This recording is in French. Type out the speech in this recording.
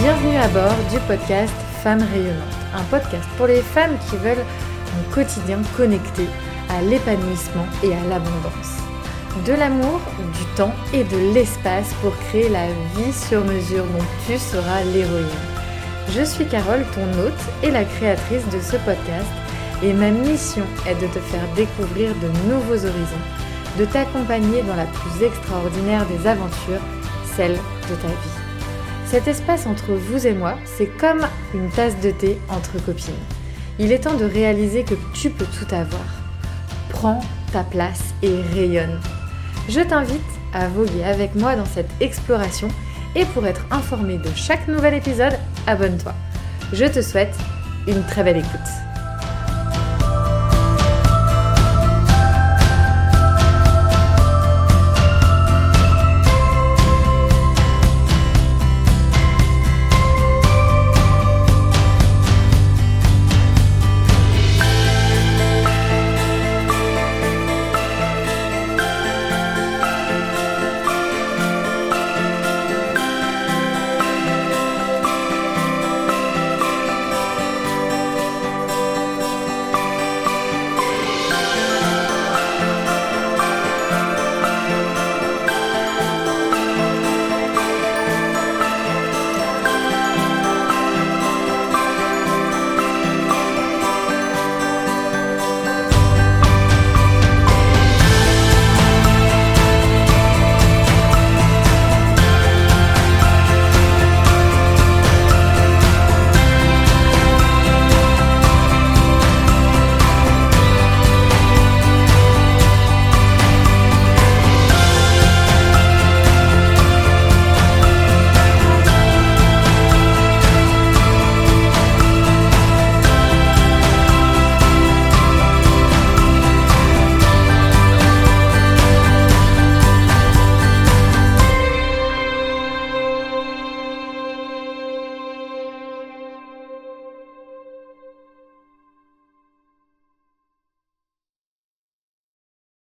Bienvenue à bord du podcast Femmes rayonnantes, un podcast pour les femmes qui veulent un quotidien connecté à l'épanouissement et à l'abondance. De l'amour, du temps et de l'espace pour créer la vie sur mesure dont tu seras l'héroïne. Je suis Carole, ton hôte et la créatrice de ce podcast, et ma mission est de te faire découvrir de nouveaux horizons, de t'accompagner dans la plus extraordinaire des aventures, celle de ta vie. Cet espace entre vous et moi, c'est comme une tasse de thé entre copines. Il est temps de réaliser que tu peux tout avoir. Prends ta place et rayonne. Je t'invite à voguer avec moi dans cette exploration et pour être informé de chaque nouvel épisode, abonne-toi. Je te souhaite une très belle écoute.